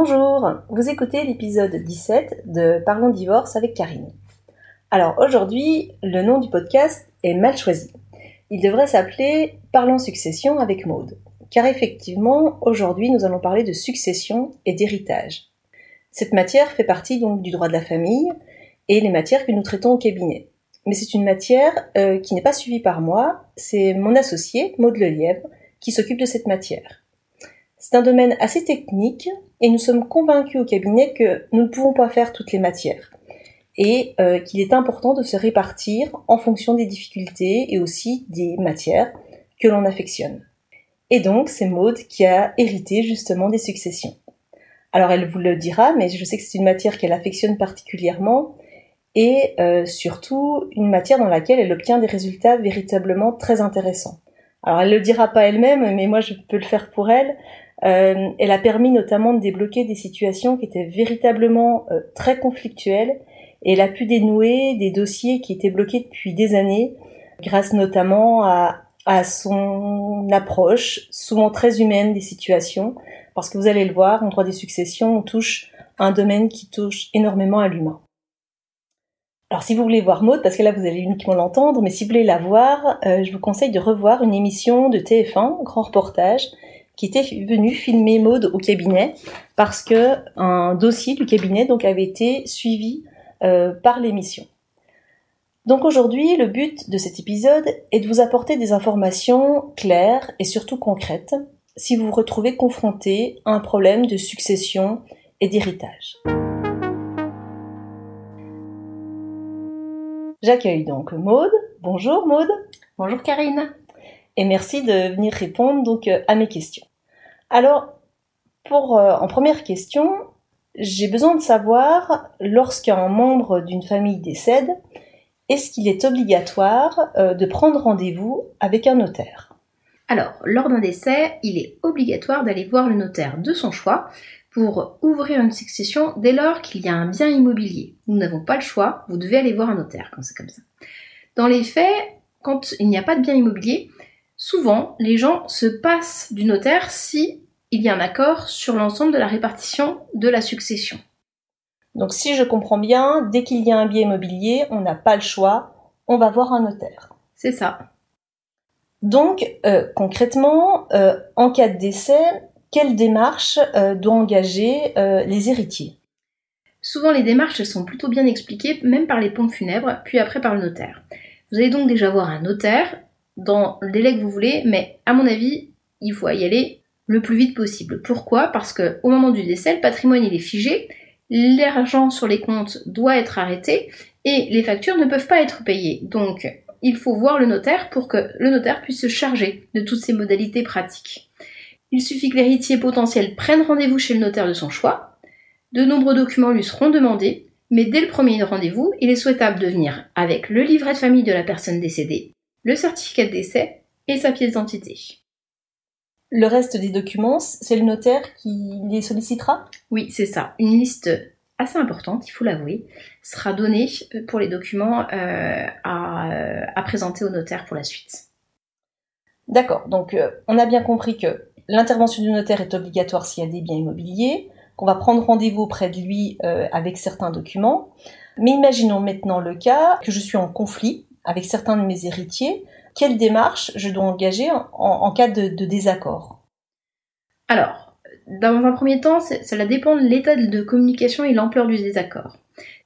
Bonjour, vous écoutez l'épisode 17 de Parlons divorce avec Karine. Alors aujourd'hui, le nom du podcast est mal choisi. Il devrait s'appeler Parlons succession avec Maude. Car effectivement, aujourd'hui, nous allons parler de succession et d'héritage. Cette matière fait partie donc du droit de la famille et les matières que nous traitons au cabinet. Mais c'est une matière euh, qui n'est pas suivie par moi, c'est mon associé, Maude Lelièvre, qui s'occupe de cette matière. C'est un domaine assez technique et nous sommes convaincus au cabinet que nous ne pouvons pas faire toutes les matières et euh, qu'il est important de se répartir en fonction des difficultés et aussi des matières que l'on affectionne. Et donc c'est Maude qui a hérité justement des successions. Alors elle vous le dira, mais je sais que c'est une matière qu'elle affectionne particulièrement et euh, surtout une matière dans laquelle elle obtient des résultats véritablement très intéressants. Alors elle le dira pas elle-même, mais moi je peux le faire pour elle. Euh, elle a permis notamment de débloquer des situations qui étaient véritablement euh, très conflictuelles et elle a pu dénouer des dossiers qui étaient bloqués depuis des années grâce notamment à, à son approche souvent très humaine des situations parce que vous allez le voir, en droit des successions, on touche un domaine qui touche énormément à l'humain. Alors si vous voulez voir Maud, parce que là vous allez uniquement l'entendre, mais si vous voulez la voir, euh, je vous conseille de revoir une émission de TF1, grand reportage, qui était venu filmer Maude au cabinet parce que un dossier du cabinet donc avait été suivi euh, par l'émission. Donc aujourd'hui, le but de cet épisode est de vous apporter des informations claires et surtout concrètes si vous vous retrouvez confronté à un problème de succession et d'héritage. J'accueille donc Maude. Bonjour Maude. Bonjour Karine. Et merci de venir répondre donc à mes questions. Alors, pour euh, en première question, j'ai besoin de savoir, lorsqu'un membre d'une famille décède, est-ce qu'il est obligatoire euh, de prendre rendez-vous avec un notaire? Alors, lors d'un décès, il est obligatoire d'aller voir le notaire de son choix pour ouvrir une succession dès lors qu'il y a un bien immobilier. Nous n'avons pas le choix, vous devez aller voir un notaire quand c'est comme ça. Dans les faits, quand il n'y a pas de bien immobilier, Souvent, les gens se passent du notaire si il y a un accord sur l'ensemble de la répartition de la succession. Donc si je comprends bien, dès qu'il y a un bien immobilier, on n'a pas le choix, on va voir un notaire. C'est ça. Donc euh, concrètement, euh, en cas de décès, quelle démarche euh, doit engager les héritiers? Souvent les démarches sont plutôt bien expliquées, même par les pompes funèbres, puis après par le notaire. Vous allez donc déjà voir un notaire dans le délai que vous voulez, mais à mon avis, il faut y aller le plus vite possible. Pourquoi? Parce que au moment du décès, le patrimoine est figé, l'argent sur les comptes doit être arrêté et les factures ne peuvent pas être payées. Donc, il faut voir le notaire pour que le notaire puisse se charger de toutes ces modalités pratiques. Il suffit que l'héritier potentiel prenne rendez-vous chez le notaire de son choix. De nombreux documents lui seront demandés, mais dès le premier rendez-vous, il est souhaitable de venir avec le livret de famille de la personne décédée, le certificat de décès et sa pièce d'identité. Le reste des documents, c'est le notaire qui les sollicitera? Oui, c'est ça. Une liste assez importante, il faut l'avouer, sera donnée pour les documents euh, à, présenter au notaire pour la suite. D'accord, donc euh, on a bien compris que l'intervention du notaire est obligatoire s'il y a des biens immobiliers, qu'on va prendre rendez-vous auprès de lui euh, avec certains documents. Mais imaginons maintenant le cas que je suis en conflit avec certains de mes héritiers, quelle démarche je dois engager en, cas de, désaccord? Alors, dans un premier temps, cela dépend de l'état de communication et l'ampleur du désaccord.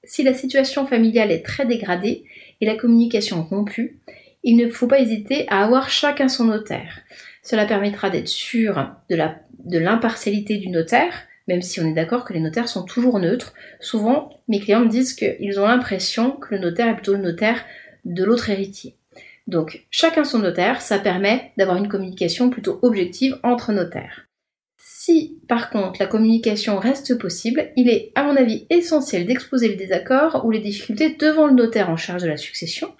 Si la situation familiale est très dégradée et la communication rompue, il ne faut pas hésiter à avoir chacun son notaire. Cela permettra d'être sûr de l'impartialité du notaire, même si on est d'accord que les notaires sont toujours neutres. Souvent, mes clients me disent qu'ils ont l'impression que le notaire est plutôt le notaire de l'autre héritier. Donc, chacun son notaire, ça permet d'avoir une communication plutôt objective entre notaires. Si par contre la communication reste possible, il est à mon avis essentiel d'exposer le désaccord ou les difficultés devant le notaire en charge de la succession.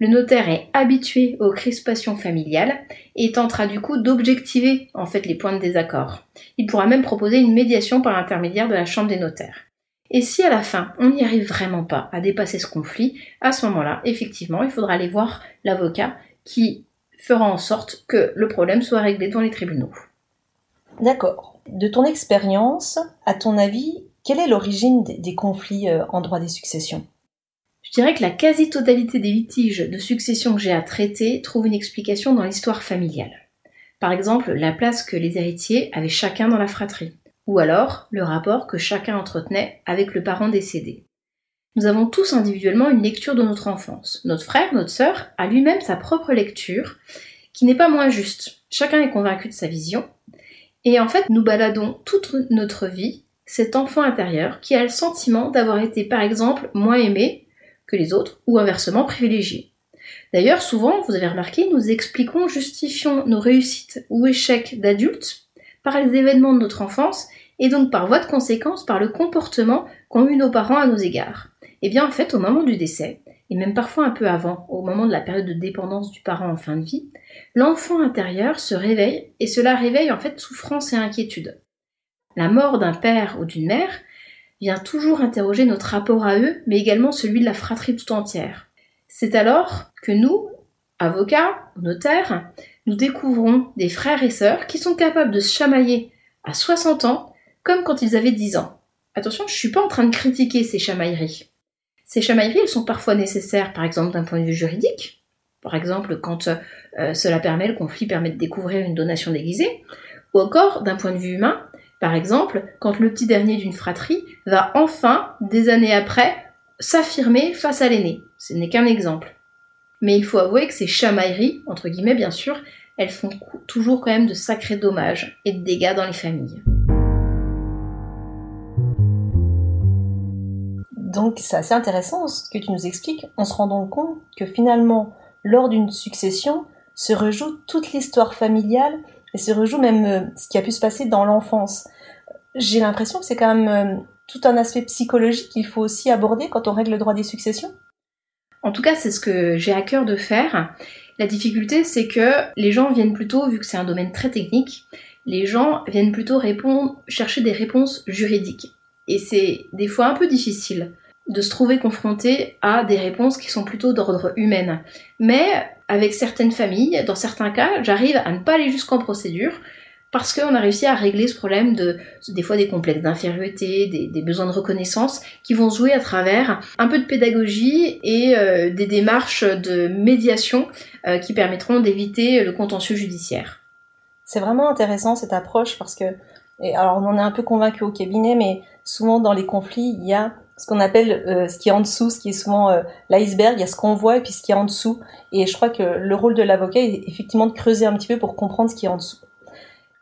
Le notaire est habitué aux crispations familiales et tentera du coup d'objectiver en fait les points de désaccord. Il pourra même proposer une médiation par l'intermédiaire de la chambre des notaires. Et si à la fin, on n'y arrive vraiment pas à dépasser ce conflit, à ce moment-là, effectivement, il faudra aller voir l'avocat qui fera en sorte que le problème soit réglé dans les tribunaux. D'accord. De ton expérience, à ton avis, quelle est l'origine des conflits euh, en droit des successions? Je dirais que la quasi-totalité des litiges de succession que j'ai à traiter trouve une explication dans l'histoire familiale. Par exemple, la place que les héritiers avaient chacun dans la fratrie, ou alors le rapport que chacun entretenait avec le parent décédé. Nous avons tous individuellement une lecture de notre enfance. Notre frère, notre sœur, a lui-même sa propre lecture, qui n'est pas moins juste. Chacun est convaincu de sa vision. Et en fait, nous baladons toute notre vie cet enfant intérieur qui a le sentiment d'avoir été, par exemple, moins aimé que les autres, ou inversement privilégié. D'ailleurs, souvent, vous avez remarqué, nous expliquons, justifions nos réussites ou échecs d'adultes par les événements de notre enfance et donc par voie de conséquence par le comportement qu'ont eu nos parents à nos égards. Eh bien en fait, au moment du décès, et même parfois un peu avant, au moment de la période de dépendance du parent en fin de vie, l'enfant intérieur se réveille et cela réveille en fait souffrance et inquiétude. La mort d'un père ou d'une mère vient toujours interroger notre rapport à eux, mais également celui de la fratrie tout entière. C'est alors que nous, avocats, notaires, nous découvrons des frères et sœurs qui sont capables de se chamailler à 60 ans comme quand ils avaient 10 ans. Attention, je suis pas en train de critiquer ces chamailleries. Ces chamailleries, elles sont parfois nécessaires, par exemple d'un point de vue juridique, par exemple quand euh, cela permet, le conflit permet de découvrir une donation déguisée, ou encore d'un point de vue humain, par exemple quand le petit dernier d'une fratrie va enfin, des années après, s'affirmer face à l'aîné. Ce n'est qu'un exemple. Mais il faut avouer que ces chamailleries, entre guillemets bien sûr, elles font toujours quand même de sacrés dommages et de dégâts dans les familles. Donc c'est assez intéressant ce que tu nous expliques. On se rend donc compte que finalement, lors d'une succession, se rejoue toute l'histoire familiale et se rejoue même euh, ce qui a pu se passer dans l'enfance. J'ai l'impression que c'est quand même euh, tout un aspect psychologique qu'il faut aussi aborder quand on règle le droit des successions. En tout cas, c'est ce que j'ai à cœur de faire. La difficulté, c'est que les gens viennent plutôt, vu que c'est un domaine très technique, les gens viennent plutôt chercher des réponses juridiques. Et c'est des fois un peu difficile de se trouver confronté à des réponses qui sont plutôt d'ordre humain. Mais avec certaines familles, dans certains cas, j'arrive à ne pas aller jusqu'en procédure parce qu'on a réussi à régler ce problème de des fois des complexes d'infériorité, des, besoins de reconnaissance qui vont jouer à travers un peu de pédagogie et euh, des démarches de médiation euh, qui permettront d'éviter le contentieux judiciaire. C'est vraiment intéressant cette approche parce que alors on en est un peu convaincu au cabinet, mais souvent dans les conflits il y a ce qu'on appelle euh, ce qui est en dessous, ce qui est souvent l'iceberg, il y a ce qu'on voit et puis ce qui est en dessous. Et je crois que le rôle de l'avocat est effectivement de creuser un petit peu pour comprendre ce qui est en dessous.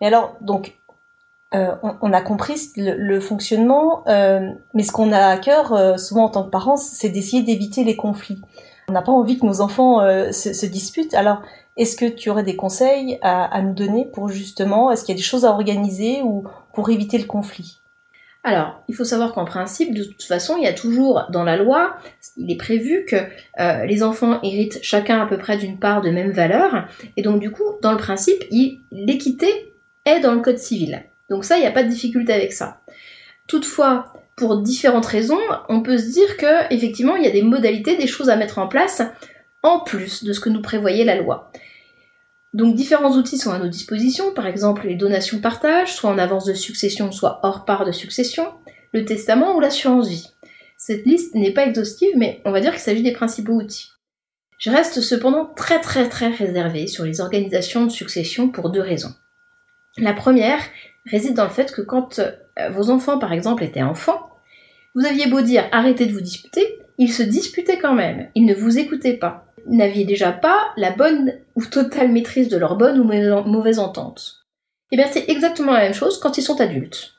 Mais alors, donc, euh, on, a compris le, fonctionnement, mais ce qu'on a à cœur, souvent en tant que parents, c'est d'essayer d'éviter les conflits. On n'a pas envie que nos enfants se, disputent. Alors, est-ce que tu aurais des conseils à, nous donner pour justement, est-ce qu'il y a des choses à organiser ou pour éviter le conflit? Alors, il faut savoir qu'en principe, de toute façon, il y a toujours dans la loi, il est prévu que euh, les enfants héritent chacun à peu près d'une part de même valeur, et donc du coup, dans le principe, l'équité est dans le code civil. Donc ça, il n'y a pas de difficulté avec ça. Toutefois, pour différentes raisons, on peut se dire que effectivement, il y a des modalités, des choses à mettre en place en plus de ce que nous prévoyait la loi. Donc différents outils sont à nos dispositions, par exemple les donations partage, soit en avance de succession, soit hors part de succession, le testament ou l'assurance vie. Cette liste n'est pas exhaustive, mais on va dire qu'il s'agit des principaux outils. Je reste cependant très très très réservé sur les organisations de succession pour deux raisons. La première réside dans le fait que quand euh, vos enfants par exemple étaient enfants, vous aviez beau dire arrêtez de vous disputer, ils se disputaient quand même, ils ne vous écoutaient pas n'aviez déjà pas la bonne ou totale maîtrise de leur bonne ou mauvaise entente. Eh bien c'est exactement la même chose quand ils sont adultes.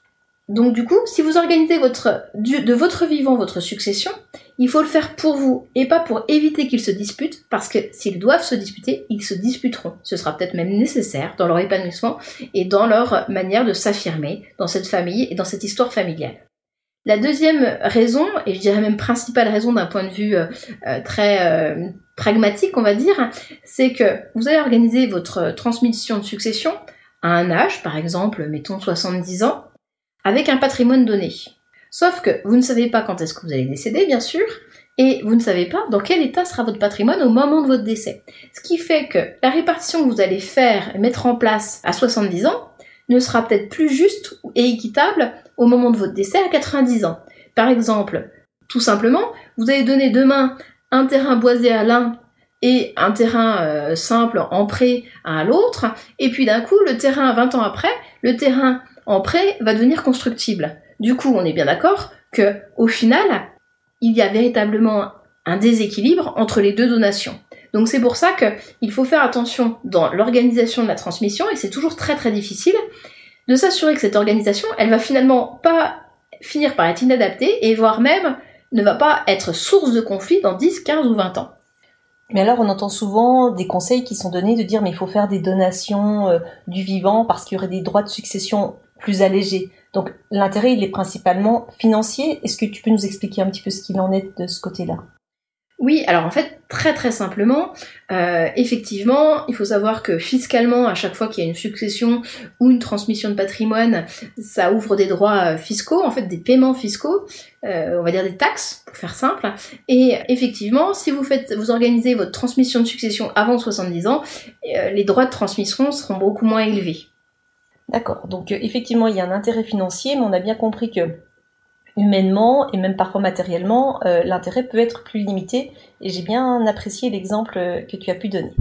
Donc du coup, si vous organisez votre, de votre vivant votre succession, il faut le faire pour vous et pas pour éviter qu'ils se disputent, parce que s'ils doivent se disputer, ils se disputeront. Ce sera peut-être même nécessaire dans leur épanouissement et dans leur manière de s'affirmer dans cette famille et dans cette histoire familiale. La deuxième raison, et je dirais même principale raison d'un point de vue euh, euh, très euh, pragmatique, on va dire, c'est que vous allez organiser votre transmission de succession à un âge, par exemple, mettons 70 ans, avec un patrimoine donné. Sauf que vous ne savez pas quand est-ce que vous allez décéder, bien sûr, et vous ne savez pas dans quel état sera votre patrimoine au moment de votre décès. Ce qui fait que la répartition que vous allez faire et mettre en place à 70 ans ne sera peut-être plus juste et équitable au moment de votre décès à 90 ans. Par exemple, tout simplement, vous allez donner demain un terrain boisé à l'un et un terrain euh, simple en prêt à l'autre, et puis d'un coup, le terrain 20 ans après, le terrain en prêt va devenir constructible. Du coup, on est bien d'accord que au final, il y a véritablement un déséquilibre entre les deux donations. Donc c'est pour ça qu'il faut faire attention dans l'organisation de la transmission, et c'est toujours très très difficile de s'assurer que cette organisation, elle va finalement pas finir par être inadaptée, et voire même ne va pas être source de conflit dans 10, 15 ou 20 ans. Mais alors, on entend souvent des conseils qui sont donnés de dire mais il faut faire des donations euh, du vivant parce qu'il y aurait des droits de succession plus allégés. Donc, l'intérêt, il est principalement financier. Est-ce que tu peux nous expliquer un petit peu ce qu'il en est de ce côté-là? Oui, alors en fait, très très simplement, euh, effectivement, il faut savoir que fiscalement, à chaque fois qu'il y a une succession ou une transmission de patrimoine, ça ouvre des droits euh, fiscaux, en fait des paiements fiscaux, euh, on va dire des taxes, pour faire simple. Et effectivement, si vous faites, vous organisez votre transmission de succession avant 70 ans, les droits de transmission seront beaucoup moins élevés. D'accord. Donc effectivement, il y a un intérêt financier, mais on a bien compris que humainement et même parfois matériellement, euh, l'intérêt peut être plus limité et j'ai bien apprécié l'exemple que tu as pu donner.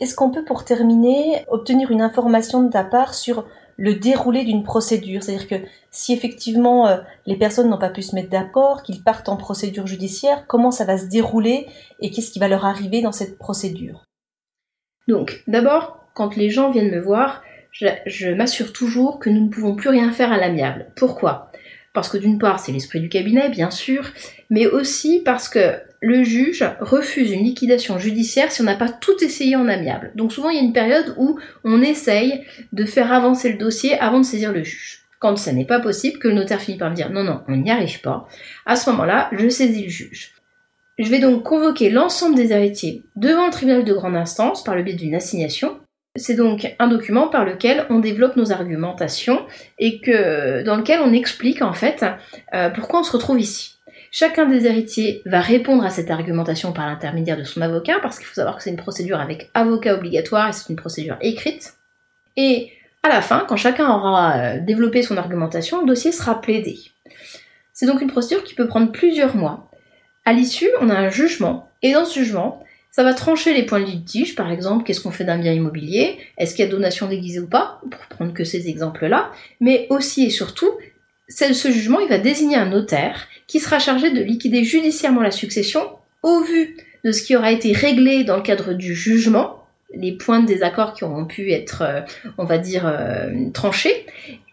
Est-ce qu'on peut pour terminer obtenir une information de ta part sur le déroulé d'une procédure? C'est-à-dire que si effectivement euh, les personnes n'ont pas pu se mettre d'accord, qu'ils partent en procédure judiciaire, comment ça va se dérouler et qu'est-ce qui va leur arriver dans cette procédure? Donc d'abord, quand les gens viennent me voir, je, m'assure toujours que nous ne pouvons plus rien faire à l'amiable. Pourquoi? Parce que d'une part, c'est l'esprit du cabinet, bien sûr, mais aussi parce que le juge refuse une liquidation judiciaire si on n'a pas tout essayé en amiable. Donc souvent, il y a une période où on essaye de faire avancer le dossier avant de saisir le juge. Quand ça n'est pas possible, que le notaire finit par me dire non, non, on n'y arrive pas, à ce moment-là, je saisis le juge. Je vais donc convoquer l'ensemble des héritiers devant le tribunal de grande instance par le biais d'une assignation c'est donc un document par lequel on développe nos argumentations et dans lequel on explique en fait euh, pourquoi on se retrouve ici. Chacun des héritiers va répondre à cette argumentation par l'intermédiaire de son avocat, parce qu'il faut savoir que c'est une procédure avec avocat obligatoire et c'est une procédure écrite. Et à la fin, quand chacun aura euh, développé son argumentation, le dossier sera plaidé. C'est donc une procédure qui peut prendre plusieurs mois. À l'issue, on a un jugement, et dans ce jugement, ça va trancher les points de litige, par exemple, qu'est-ce qu'on fait d'un bien immobilier, est-ce qu'il y a donation déguisée ou pas, pour prendre que ces exemples-là, mais aussi et surtout, ce jugement, il va désigner un notaire qui sera chargé de liquider judiciairement la succession au vu de ce qui aura été réglé dans le cadre du jugement, les points de désaccord qui auront pu être, euh, on va dire, euh, tranchés,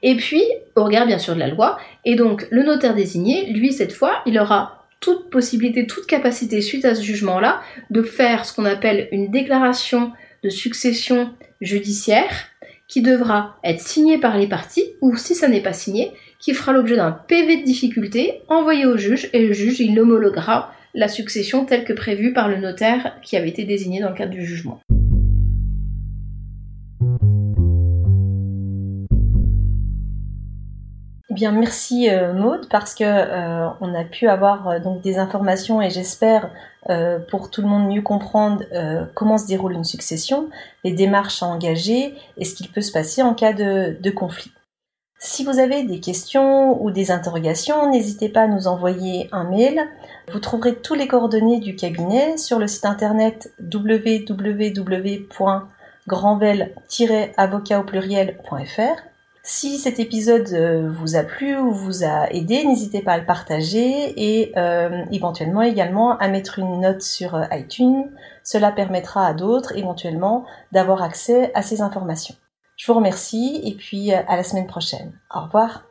et puis au regard bien sûr de la loi. Et donc le notaire désigné, lui, cette fois, il aura toute possibilité, toute capacité suite à ce jugement-là de faire ce qu'on appelle une déclaration de succession judiciaire qui devra être signée par les parties ou si ça n'est pas signé, qui fera l'objet d'un PV de difficulté envoyé au juge et le juge il homologuera la succession telle que prévue par le notaire qui avait été désigné dans le cadre du jugement. Bien, merci euh, Maude parce que euh, on a pu avoir euh, donc des informations et j'espère pour tout le monde mieux comprendre comment se déroule une succession, les démarches à engager et ce qu'il peut se passer en cas de, conflit. Si vous avez des questions ou des interrogations, n'hésitez pas à nous envoyer un mail. Vous trouverez tous les coordonnées du cabinet sur le site internet www.grandvel-avocat au pluriel.fr si cet épisode euh, vous a plu ou vous a aidé, n'hésitez pas à le partager et euh, éventuellement également à mettre une note sur euh, iTunes. Cela permettra à d'autres éventuellement d'avoir accès à ces informations. Je vous remercie et puis à la semaine prochaine. Au revoir.